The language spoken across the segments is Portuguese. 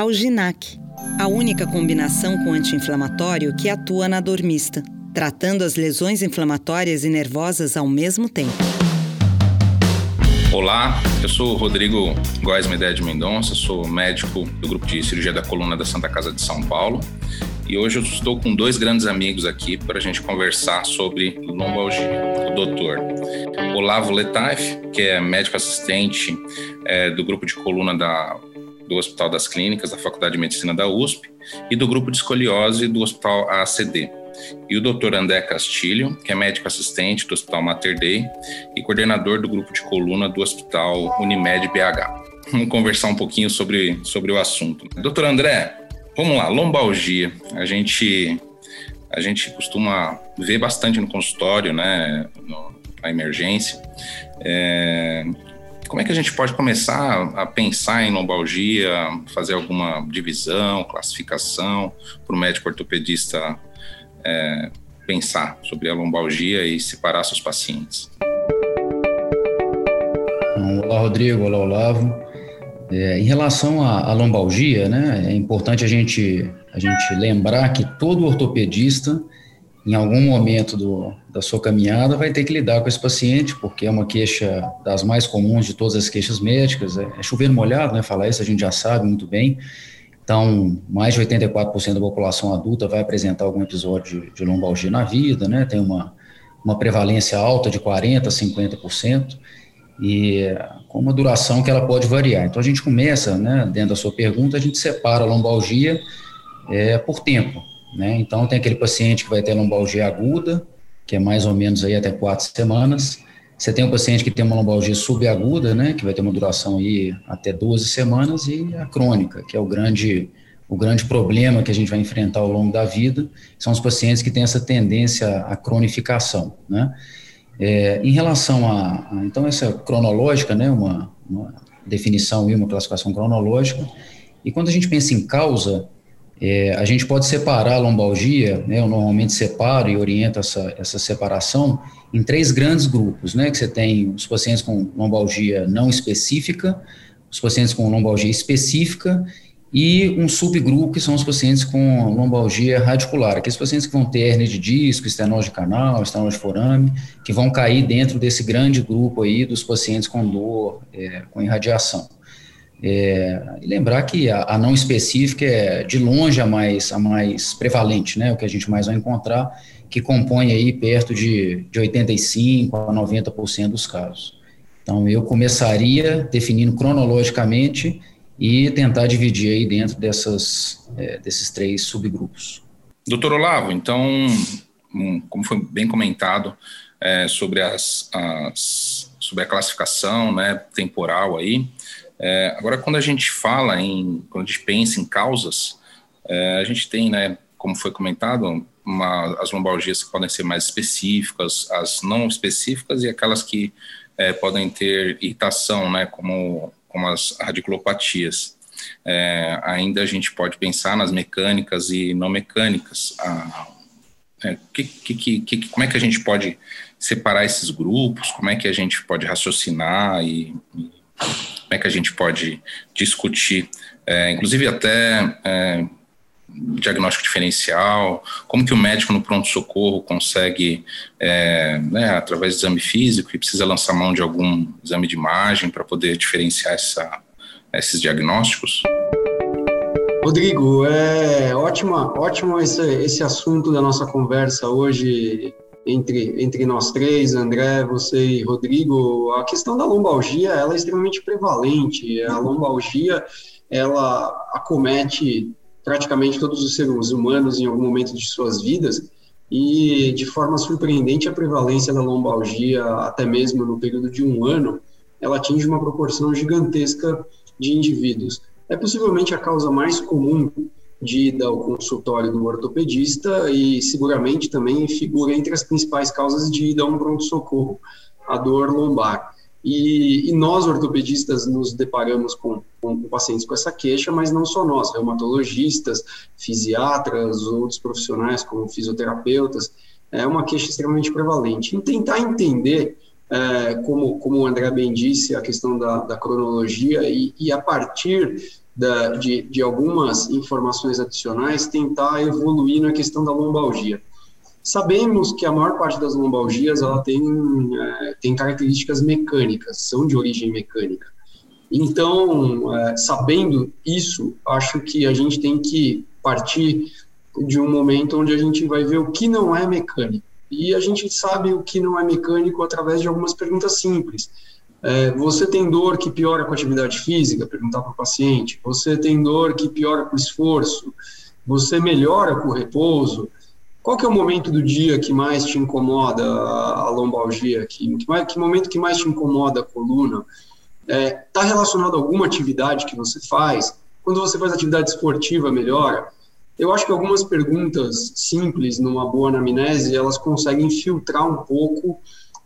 Alginac, a única combinação com anti-inflamatório que atua na dor mista, tratando as lesões inflamatórias e nervosas ao mesmo tempo. Olá, eu sou o Rodrigo Góes Medé de Mendonça, sou médico do grupo de cirurgia da coluna da Santa Casa de São Paulo e hoje eu estou com dois grandes amigos aqui para a gente conversar sobre lombalgia. O doutor Olavo Letaif, que é médico assistente é, do grupo de coluna da do Hospital das Clínicas da Faculdade de Medicina da USP e do grupo de escoliose do Hospital ACD. E o Dr. André Castilho, que é médico assistente do Hospital Mater Dei e coordenador do grupo de coluna do Hospital Unimed BH. Vamos conversar um pouquinho sobre, sobre o assunto. Doutor André, vamos lá, lombalgia. A gente, a gente costuma ver bastante no consultório, né, no, na emergência. É, como é que a gente pode começar a pensar em lombalgia, fazer alguma divisão, classificação, para o médico ortopedista é, pensar sobre a lombalgia e separar seus pacientes? Olá, Rodrigo. Olá, Olavo. É, em relação à, à, lombalgia, né, é importante a gente, a gente lembrar que todo ortopedista em algum momento do, da sua caminhada, vai ter que lidar com esse paciente, porque é uma queixa das mais comuns de todas as queixas médicas, é, é chover molhado, né? Falar isso a gente já sabe muito bem. Então, mais de 84% da população adulta vai apresentar algum episódio de, de lombalgia na vida, né? Tem uma, uma prevalência alta de 40%, 50%, e com uma duração que ela pode variar. Então, a gente começa, né, dentro da sua pergunta, a gente separa a lombalgia é, por tempo. Né? Então, tem aquele paciente que vai ter lombalgia aguda, que é mais ou menos aí até quatro semanas. Você tem um paciente que tem uma lombalgia subaguda, né, que vai ter uma duração aí até 12 semanas, e a crônica, que é o grande, o grande problema que a gente vai enfrentar ao longo da vida, são os pacientes que têm essa tendência à cronificação, né. É, em relação a, a, então, essa cronológica, né, uma, uma definição e uma classificação cronológica, e quando a gente pensa em causa, é, a gente pode separar a lombalgia, né, eu normalmente separo e oriento essa, essa separação em três grandes grupos, né, que você tem os pacientes com lombalgia não específica, os pacientes com lombalgia específica e um subgrupo que são os pacientes com lombalgia radicular, aqueles pacientes que vão ter hernia de disco, estenose de canal, estenose de forame, que vão cair dentro desse grande grupo aí dos pacientes com dor, é, com irradiação. É, e lembrar que a, a, não específica é de longe a mais, a mais prevalente, né, o que a gente mais vai encontrar, que compõe aí perto de, de 85% a 90% dos casos. Então, eu começaria definindo cronologicamente e tentar dividir aí dentro dessas, é, desses três subgrupos. Doutor Olavo, então, como foi bem comentado é, sobre, as, as, sobre a classificação né, temporal aí, é, agora, quando a gente fala em, quando a gente pensa em causas, é, a gente tem, né, como foi comentado, uma, as lombalgias que podem ser mais específicas, as não específicas e aquelas que é, podem ter irritação, né, como, como as radiculopatias. É, ainda a gente pode pensar nas mecânicas e não mecânicas. A, é, que, que, que, como é que a gente pode separar esses grupos? Como é que a gente pode raciocinar e, e como é que a gente pode discutir, é, inclusive até é, diagnóstico diferencial, como que o médico no pronto-socorro consegue, é, né, através do exame físico, e precisa lançar mão de algum exame de imagem para poder diferenciar essa, esses diagnósticos? Rodrigo, é ótima, ótimo esse, esse assunto da nossa conversa hoje, entre, entre nós três, André, você e Rodrigo, a questão da lombalgia ela é extremamente prevalente. A lombalgia ela acomete praticamente todos os seres humanos em algum momento de suas vidas e de forma surpreendente a prevalência da lombalgia até mesmo no período de um ano ela atinge uma proporção gigantesca de indivíduos. É possivelmente a causa mais comum de ida ao consultório do ortopedista e seguramente também figura entre as principais causas de ida a um pronto-socorro, a dor lombar. E, e, nós, ortopedistas, nos deparamos com, com, pacientes com essa queixa, mas não só nós, reumatologistas, fisiatras, outros profissionais como fisioterapeutas, é uma queixa extremamente prevalente. E tentar entender, é, como, como o André bem disse, a questão da, da cronologia e, e a partir da, de, de algumas informações adicionais, tentar evoluir na questão da lombalgia. Sabemos que a maior parte das lombalgias ela tem, é, tem características mecânicas, são de origem mecânica. Então, é, sabendo isso, acho que a gente tem que partir de um momento onde a gente vai ver o que não é mecânico. E a gente sabe o que não é mecânico através de algumas perguntas simples. É, você tem dor que piora com a atividade física? Perguntar para o paciente. Você tem dor que piora com o esforço? Você melhora com o repouso? Qual que é o momento do dia que mais te incomoda a lombalgia? Que, que, mais, que momento que mais te incomoda a coluna? Está é, tá relacionado a alguma atividade que você faz? Quando você faz atividade esportiva, melhora? Eu acho que algumas perguntas simples numa boa anamnese, elas conseguem filtrar um pouco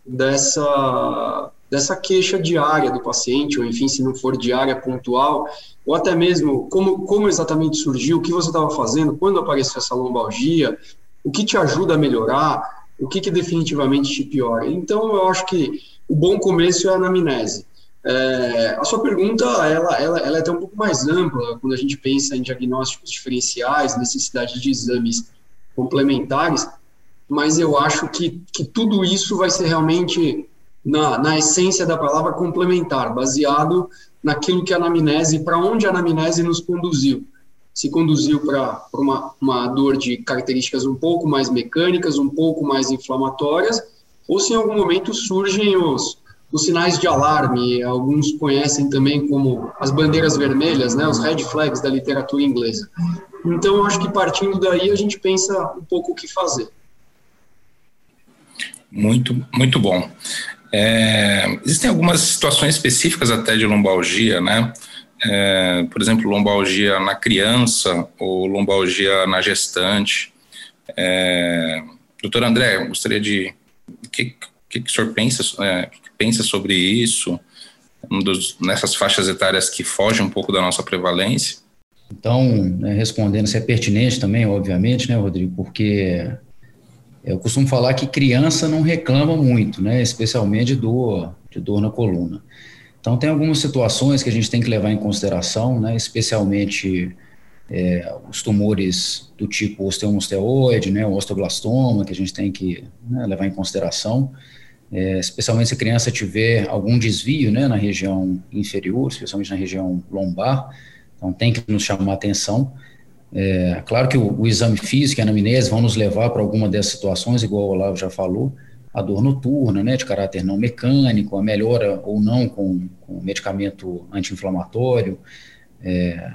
dessa, dessa queixa diária do paciente, ou enfim, se não for diária, pontual, ou até mesmo como, como exatamente surgiu, o que você estava fazendo, quando apareceu essa lombalgia, o que te ajuda a melhorar, o que, que definitivamente te piora. Então, eu acho que o bom começo é a anamnese. É, a sua pergunta ela, ela, ela é até um pouco mais ampla quando a gente pensa em diagnósticos diferenciais, necessidade de exames complementares, mas eu acho que, que tudo isso vai ser realmente na, na essência da palavra complementar, baseado naquilo que a anamnese, para onde a anamnese nos conduziu se conduziu para uma, uma dor de características um pouco mais mecânicas, um pouco mais inflamatórias, ou se em algum momento surgem os, os sinais de alarme, alguns conhecem também como as bandeiras vermelhas, né, os red flags da literatura inglesa. Então, acho que partindo daí a gente pensa um pouco o que fazer. Muito, muito bom. É, existem algumas situações específicas até de lombalgia, né? é, por exemplo, lombalgia na criança ou lombalgia na gestante. É, doutor André, gostaria de. O que, que, que o senhor pensa, é, pensa sobre isso, um dos, nessas faixas etárias que fogem um pouco da nossa prevalência? Então, né, respondendo, se é pertinente também, obviamente, né, Rodrigo, porque eu costumo falar que criança não reclama muito, né, especialmente de dor, de dor na coluna. Então, tem algumas situações que a gente tem que levar em consideração, né, especialmente é, os tumores do tipo osteomosteoide, né, o osteoblastoma, que a gente tem que né, levar em consideração, é, especialmente se a criança tiver algum desvio né, na região inferior, especialmente na região lombar, então tem que nos chamar a atenção. É, claro que o, o exame físico e a anamnese vão nos levar para alguma dessas situações, igual o Olavo já falou, a dor noturna, né, de caráter não mecânico, a melhora ou não com, com medicamento anti-inflamatório, é,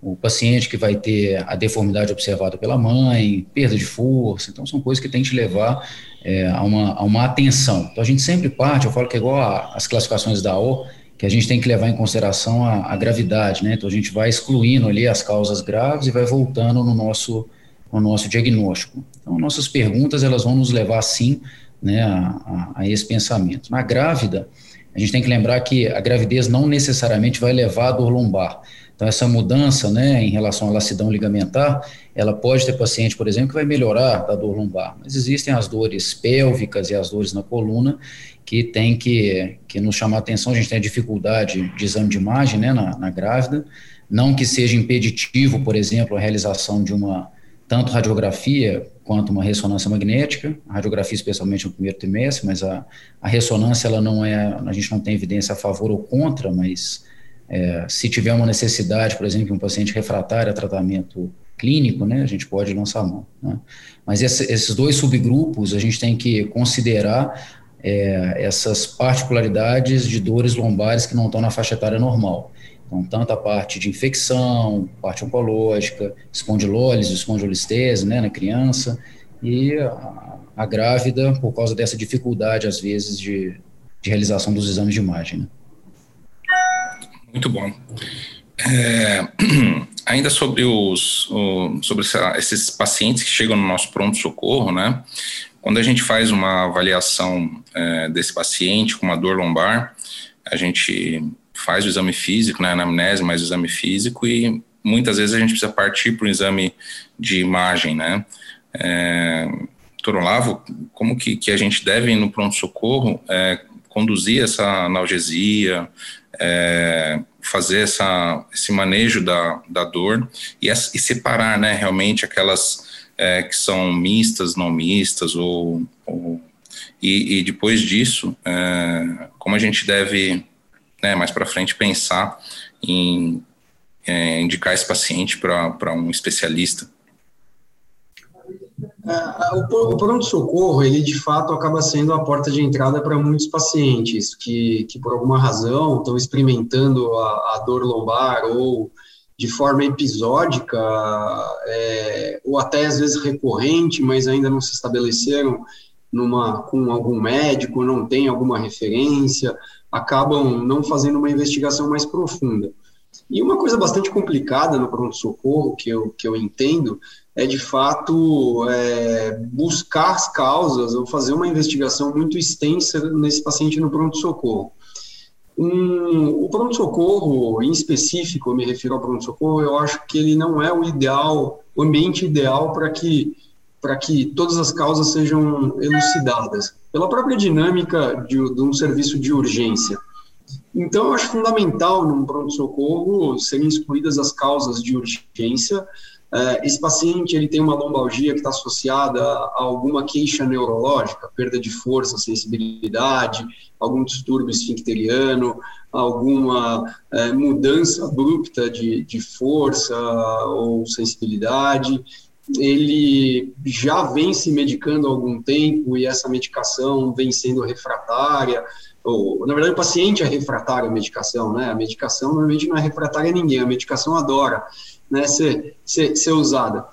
o paciente que vai ter a deformidade observada pela mãe, perda de força, então são coisas que tem que levar é, a, uma, a uma atenção. Então a gente sempre parte, eu falo que é igual as classificações da O, que a gente tem que levar em consideração a, a, gravidade, né? Então a gente vai excluindo ali as causas graves e vai voltando no nosso, no nosso diagnóstico. Então nossas perguntas elas vão nos levar sim né, a, a, esse pensamento. Na grávida, a gente tem que lembrar que a gravidez não necessariamente vai levar à dor lombar. Então, essa mudança né, em relação à lacidão ligamentar, ela pode ter paciente, por exemplo, que vai melhorar da dor lombar, mas existem as dores pélvicas e as dores na coluna que tem que, que nos chamar a atenção. A gente tem a dificuldade de exame de imagem né, na, na grávida, não que seja impeditivo, por exemplo, a realização de uma tanto radiografia quanto uma ressonância magnética, a radiografia especialmente no primeiro trimestre, mas a, a ressonância ela não é, a gente não tem evidência a favor ou contra, mas é, se tiver uma necessidade, por exemplo, um paciente refratário a tratamento clínico, né, a gente pode lançar a mão. Né? Mas esse, esses dois subgrupos a gente tem que considerar é, essas particularidades de dores lombares que não estão na faixa etária normal. Então, tanto a parte de infecção, parte oncológica, espondilólise, espondilolistese, né, na criança, e a, a, grávida, por causa dessa dificuldade, às vezes, de, de realização dos exames de imagem. Né. Muito bom. É, ainda sobre os sobre esses pacientes que chegam no nosso pronto socorro, né? Quando a gente faz uma avaliação é, desse paciente com uma dor lombar, a gente faz o exame físico, né, anamnese, mais o exame físico e muitas vezes a gente precisa partir para um exame de imagem, né. É, doutor Olavo, como que, que a gente deve, no pronto-socorro, é, conduzir essa analgesia, é, fazer essa, esse manejo da, da dor e, e separar né, realmente aquelas é, que são mistas, não mistas, ou, ou e, e, depois disso, é, como a gente deve né, mais para frente pensar em é, indicar esse paciente para um especialista é, o pronto-socorro, ele de fato acaba sendo a porta de entrada para muitos pacientes que, que por alguma razão estão experimentando a, a dor lombar ou de forma episódica, é, ou até às vezes recorrente, mas ainda não se estabeleceram numa, com algum médico, não tem alguma referência, acabam não fazendo uma investigação mais profunda. E uma coisa bastante complicada no pronto-socorro, que eu, que eu entendo, é de fato é, buscar as causas ou fazer uma investigação muito extensa nesse paciente no pronto-socorro. Um, o pronto-socorro, em específico, eu me refiro ao pronto-socorro, eu acho que ele não é o ideal, o ambiente ideal para que, que todas as causas sejam elucidadas, pela própria dinâmica de, de um serviço de urgência. Então, eu acho fundamental, num pronto-socorro, serem excluídas as causas de urgência, é, esse paciente ele tem uma lombalgia que está associada a alguma queixa neurológica, perda de força, sensibilidade, algum distúrbio esfincteriano, alguma é, mudança abrupta de, de força ou sensibilidade. Ele já vem se medicando há algum tempo e essa medicação vem sendo refratária, ou, na verdade, o paciente é refratário à medicação, né? A medicação normalmente não é refratária a ninguém, a medicação adora né, ser, ser, ser usada.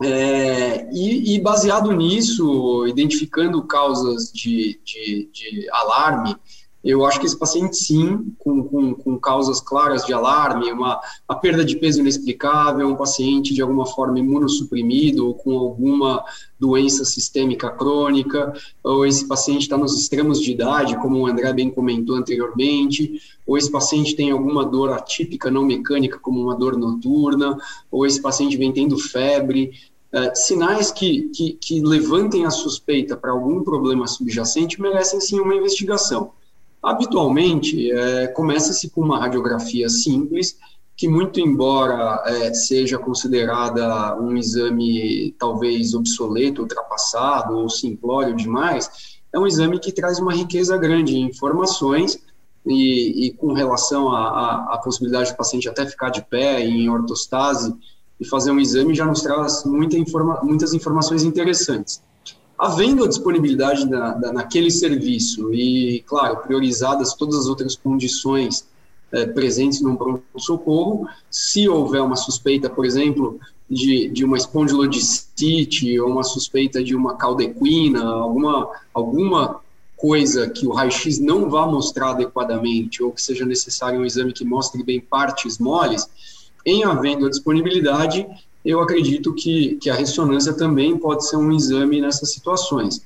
É, e, e, baseado nisso, identificando causas de, de, de alarme, eu acho que esse paciente, sim, com, com, com causas claras de alarme, uma, uma perda de peso inexplicável, um paciente de alguma forma imunossuprimido ou com alguma doença sistêmica crônica, ou esse paciente está nos extremos de idade, como o André bem comentou anteriormente, ou esse paciente tem alguma dor atípica não mecânica, como uma dor noturna, ou esse paciente vem tendo febre, é, sinais que, que, que levantem a suspeita para algum problema subjacente merecem sim uma investigação. Habitualmente, é, começa-se com uma radiografia simples, que muito embora é, seja considerada um exame talvez obsoleto, ultrapassado ou simplório demais, é um exame que traz uma riqueza grande em informações e, e com relação à possibilidade do paciente até ficar de pé em ortostase e fazer um exame já nos traz muita informa, muitas informações interessantes havendo a disponibilidade na, da, naquele serviço e, claro, priorizadas todas as outras condições é, presentes no pronto-socorro, se houver uma suspeita, por exemplo, de, de uma espondilodicite ou uma suspeita de uma caldequina, alguma, alguma coisa que o raio-x não vá mostrar adequadamente ou que seja necessário um exame que mostre bem partes moles, em havendo a disponibilidade, eu acredito que, que a ressonância também pode ser um exame nessas situações.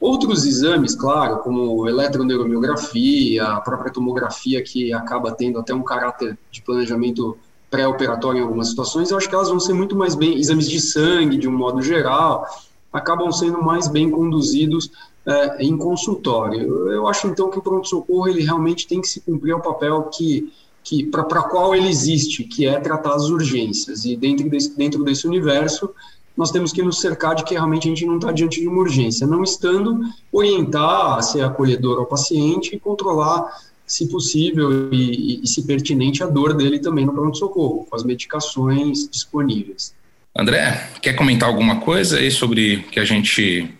Outros exames, claro, como eletroneuromiografia, a própria tomografia, que acaba tendo até um caráter de planejamento pré-operatório em algumas situações, eu acho que elas vão ser muito mais bem, exames de sangue, de um modo geral, acabam sendo mais bem conduzidos é, em consultório. Eu, acho, então, que o pronto-socorro, ele realmente tem que se cumprir o papel que que para qual ele existe, que é tratar as urgências. E dentro desse, dentro desse universo, nós temos que nos cercar de que realmente a gente não está diante de uma urgência. Não estando, orientar, ser acolhedor ao paciente e controlar, se possível e, e, se pertinente, a dor dele também no pronto-socorro, com as medicações disponíveis. André, quer comentar alguma coisa aí sobre que a gente,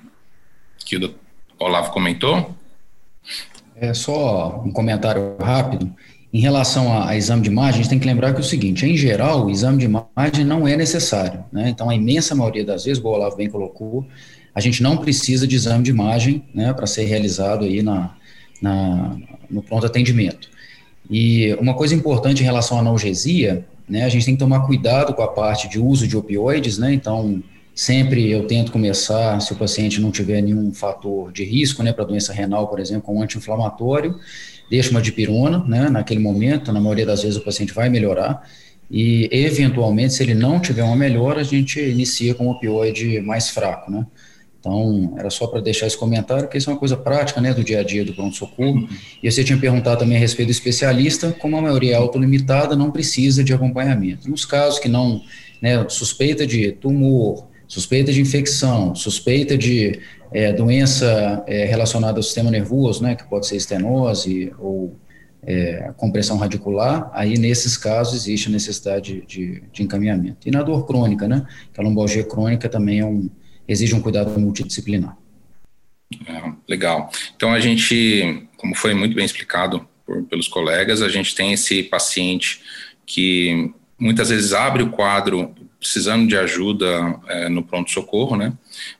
que o Olavo comentou? É só um comentário rápido. Em relação a, a, exame de imagem, a gente tem que lembrar que é o seguinte, em geral, o exame de imagem não é necessário, né? Então, a imensa maioria das vezes, o Olavo bem colocou, a gente não precisa de exame de imagem, né, para ser realizado aí na, na, no pronto atendimento. E uma coisa importante em relação à analgesia, né, a gente tem que tomar cuidado com a parte de uso de opioides, né, então sempre eu tento começar, se o paciente não tiver nenhum fator de risco, né, para doença renal, por exemplo, com um anti-inflamatório, deixa uma dipirona, né, naquele momento, na maioria das vezes o paciente vai melhorar, e eventualmente, se ele não tiver uma melhora, a gente inicia com um opioide mais fraco, né. Então, era só para deixar esse comentário, porque isso é uma coisa prática, né, do dia a dia do pronto-socorro. Uhum. E você tinha perguntado também a respeito do especialista, como a maioria é autolimitada, não precisa de acompanhamento. Nos casos que não, né, suspeita de tumor, suspeita de infecção, suspeita de é, doença é, relacionada ao sistema nervoso, né, que pode ser estenose ou é, compressão radicular, aí nesses casos existe a necessidade de, de, encaminhamento. E na dor crônica, né, que a lombalgia crônica também é um, exige um cuidado multidisciplinar. É, legal. Então a gente, como foi muito bem explicado por, pelos colegas, a gente tem esse paciente que muitas vezes abre o quadro precisando de ajuda é, no pronto-socorro, né?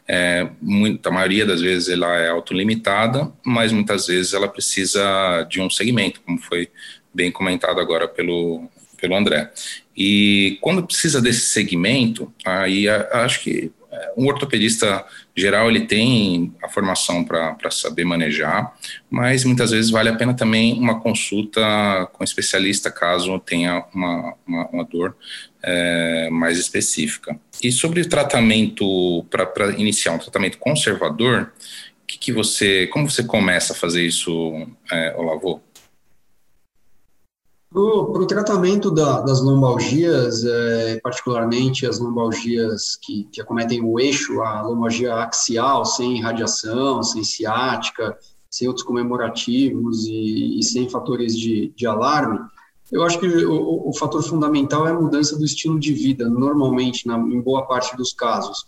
É, muita, a maioria das vezes ela é autolimitada, mas muitas vezes ela precisa de um segmento, como foi bem comentado agora pelo, pelo André. E quando precisa desse segmento, aí acho que um ortopedista geral ele tem a formação para saber manejar, mas muitas vezes vale a pena também uma consulta com um especialista caso tenha uma, uma, uma dor é, mais específica. E sobre o tratamento para iniciar um tratamento conservador, que, que você, como você começa a fazer isso, é, Olavo? Para o tratamento da, das lombalgias, é, particularmente as lombalgias que, que acometem o eixo, a lombalgia axial, sem radiação, sem ciática, sem outros comemorativos e, e sem fatores de, de alarme, eu acho que o, o, fator fundamental é a mudança do estilo de vida, normalmente, na, em boa parte dos casos.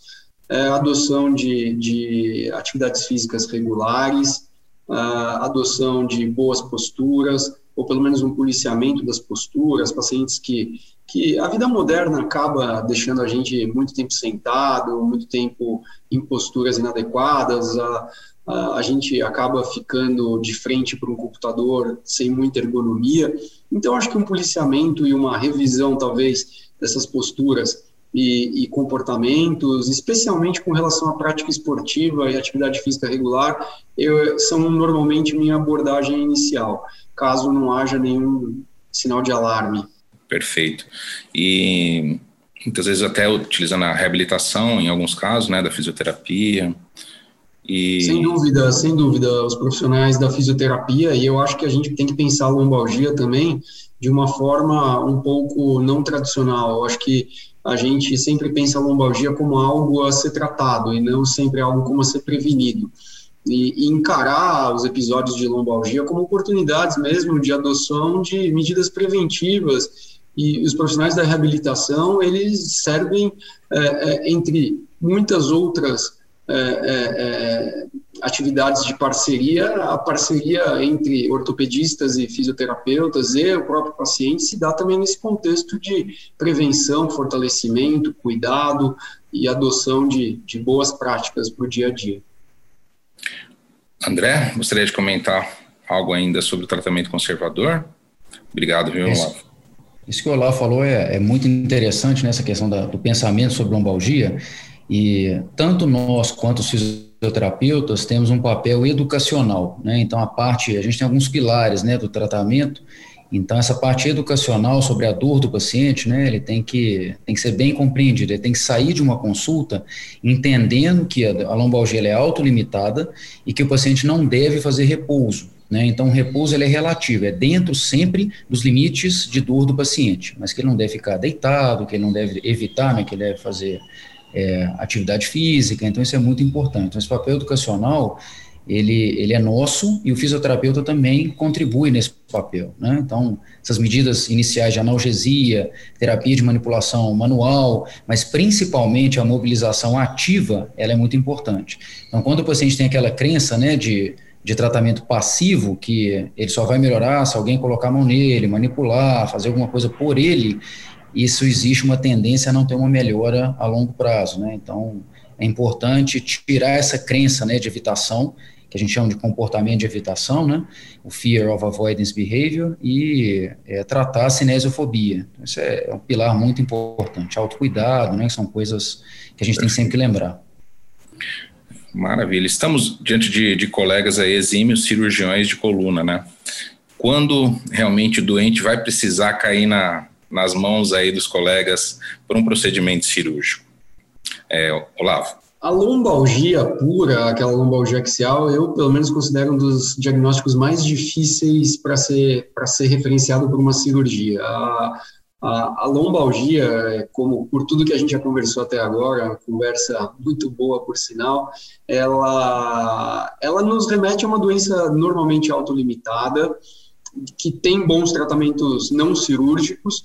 É a adoção de, de atividades físicas regulares, a adoção de boas posturas, ou pelo menos um policiamento das posturas, pacientes que, que a vida moderna acaba deixando a gente muito tempo sentado, muito tempo em posturas inadequadas, a, a, a gente acaba ficando de frente para um computador sem muita ergonomia. Então, acho que um policiamento e uma revisão, talvez, dessas posturas e, e, comportamentos, especialmente com relação à prática esportiva e atividade física regular, eu, são normalmente minha abordagem inicial caso não haja nenhum sinal de alarme. Perfeito. E muitas vezes até utilizando a reabilitação, em alguns casos, né, da fisioterapia. E... Sem dúvida, sem dúvida, os profissionais da fisioterapia, e eu acho que a gente tem que pensar a lombalgia também de uma forma um pouco não tradicional. Eu acho que a gente sempre pensa a lombalgia como algo a ser tratado e não sempre algo como a ser prevenido. E, e, encarar os episódios de lombalgia como oportunidades mesmo de adoção de medidas preventivas. E os profissionais da reabilitação eles servem é, é, entre muitas outras é, é, é atividades de parceria a parceria entre ortopedistas e fisioterapeutas e o próprio paciente se dá também nesse contexto de prevenção fortalecimento cuidado e adoção de, de boas práticas para o dia a dia André, gostaria de comentar algo ainda sobre o tratamento conservador? Obrigado, viu, Olavo? Isso, isso que o Olavo falou é, é muito interessante nessa questão da, do pensamento sobre lombalgia. E tanto nós quanto os fisioterapeutas temos um papel educacional, né? Então a parte, a gente tem alguns pilares, né, do tratamento então, essa parte educacional sobre a dor do paciente, né, ele tem que, tem que ser bem compreendido, ele tem que sair de uma consulta entendendo que a, lombalgia é autolimitada e que o paciente não deve fazer repouso. Né? Então, o repouso ele é relativo, é dentro sempre dos limites de dor do paciente, mas que ele não deve ficar deitado, que ele não deve evitar, né, que ele deve fazer é, atividade física, então isso é muito importante. Então, esse papel educacional ele, ele é nosso e o fisioterapeuta também contribui nesse papel. Né? Então, essas medidas iniciais de analgesia, terapia de manipulação manual, mas principalmente a mobilização ativa, ela é muito importante. Então, quando o paciente tem aquela crença né, de, de tratamento passivo, que ele só vai melhorar se alguém colocar a mão nele, manipular, fazer alguma coisa por ele, isso existe uma tendência a não ter uma melhora a longo prazo. Né? Então, é importante tirar essa crença né, de evitação que a gente chama de comportamento de evitação, né? O Fear of Avoidance Behavior, e é, tratar a cinesiofobia. Isso é, é um pilar muito importante. Autocuidado, né? São coisas que a gente tem sempre que lembrar. Maravilha. Estamos diante de, de colegas aí, exímios cirurgiões de coluna, né? Quando realmente o doente vai precisar cair na, nas mãos aí dos colegas por um procedimento cirúrgico? É, Olavo. A lombalgia pura, aquela lombalgia axial, eu pelo menos considero um dos diagnósticos mais difíceis para ser, ser referenciado por uma cirurgia. A, a, a, lombalgia, como por tudo que a gente já conversou até agora, conversa muito boa por sinal, ela, ela nos remete a uma doença normalmente autolimitada, que tem bons tratamentos não cirúrgicos.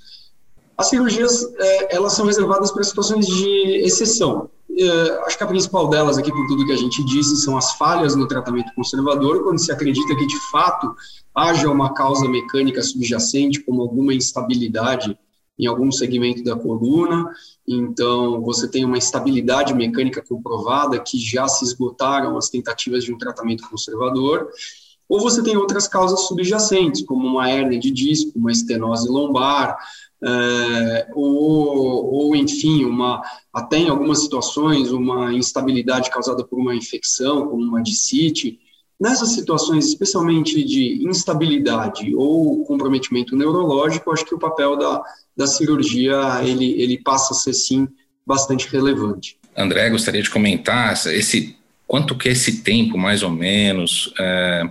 As cirurgias, é, elas são reservadas para situações de exceção. É, acho que a principal delas aqui, por tudo que a gente disse, são as falhas no tratamento conservador, quando se acredita que, de fato, haja uma causa mecânica subjacente, como alguma instabilidade em algum segmento da coluna, então você tem uma instabilidade mecânica comprovada que já se esgotaram as tentativas de um tratamento conservador, ou você tem outras causas subjacentes, como uma hernia de disco, uma estenose lombar, é, ou, ou, enfim, uma, até em algumas situações, uma instabilidade causada por uma infecção, como uma discite. Nessas situações, especialmente de instabilidade ou comprometimento neurológico, acho que o papel da, da cirurgia ele, ele passa a ser, sim, bastante relevante. André, gostaria de comentar esse quanto que esse tempo, mais ou menos, é,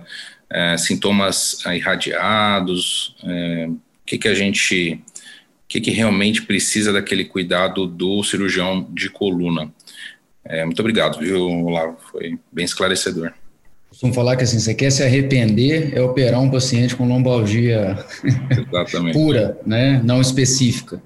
é, sintomas irradiados, é, o que, que a gente, o que, que realmente precisa daquele cuidado do cirurgião de coluna. É, muito obrigado, viu, Olavo? Foi bem esclarecedor. Costumo falar que assim, você quer se arrepender é operar um paciente com lombalgia pura, né, não específica.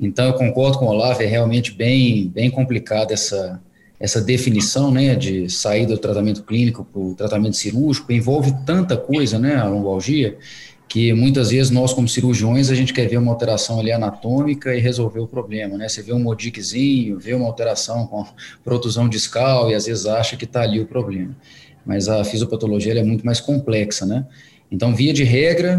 Então, eu concordo com o Olavo, é realmente bem, bem complicado essa, essa definição né, de sair do tratamento clínico para o tratamento cirúrgico envolve tanta coisa, né, a lombalgia, que muitas vezes nós, como cirurgiões, a gente quer ver uma alteração ali anatômica e resolver o problema, né? Você vê um modiquezinho, vê uma alteração com protusão discal e às vezes acha que está ali o problema. Mas a fisiopatologia é muito mais complexa, né? Então, via de regra,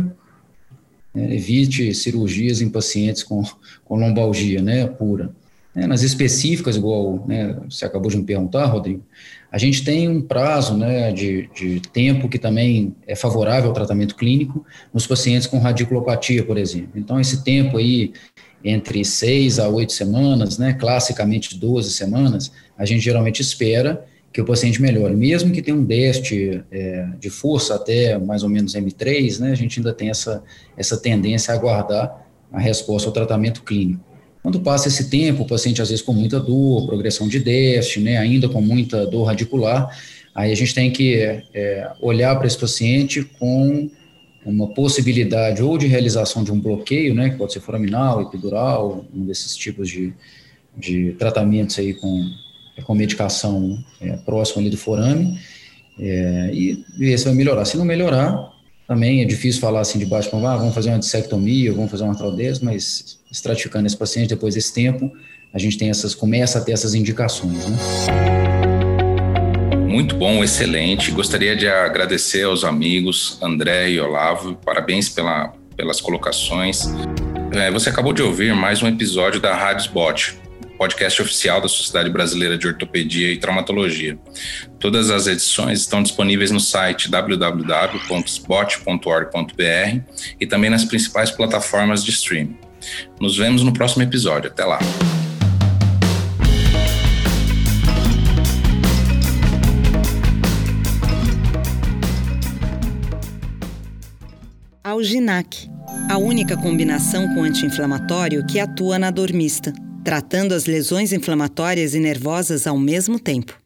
né, evite cirurgias em pacientes com, com lombalgia, né, pura. É, nas específicas, igual né, você acabou de me perguntar, Rodrigo, a gente tem um prazo né, de, de tempo que também é favorável ao tratamento clínico nos pacientes com radiculopatia, por exemplo. Então, esse tempo aí, entre seis a oito semanas, né, classicamente 12 semanas, a gente geralmente espera que o paciente melhore. Mesmo que tenha um déficit é, de força até mais ou menos M3, né, a gente ainda tem essa, essa tendência a aguardar a resposta ao tratamento clínico. Quando passa esse tempo, o paciente às vezes com muita dor, progressão de déficit, né, ainda com muita dor radicular, aí a gente tem que é, olhar para esse paciente com uma possibilidade ou de realização de um bloqueio, né, que pode ser foraminal, epidural, um desses tipos de, de tratamentos aí com, com medicação é, próxima ali do forame, é, e ver se vai melhorar. Se não melhorar, também é difícil falar assim de baixo para ah, vamos fazer uma dissectomia, vamos fazer uma artrodese, mas estratificando esse paciente depois desse tempo, a gente tem essas, começa a ter essas indicações, né? Muito bom, excelente. Gostaria de agradecer aos amigos André e Olavo. Parabéns pela, pelas colocações. É, você acabou de ouvir mais um episódio da Rádio Spot, podcast oficial da Sociedade Brasileira de Ortopedia e Traumatologia. Todas as edições estão disponíveis no site www.spot.org.br e também nas principais plataformas de streaming. Nos vemos no próximo episódio. Até lá. Alginac, a única combinação com anti-inflamatório que atua na dor mista tratando as lesões inflamatórias e nervosas ao mesmo tempo.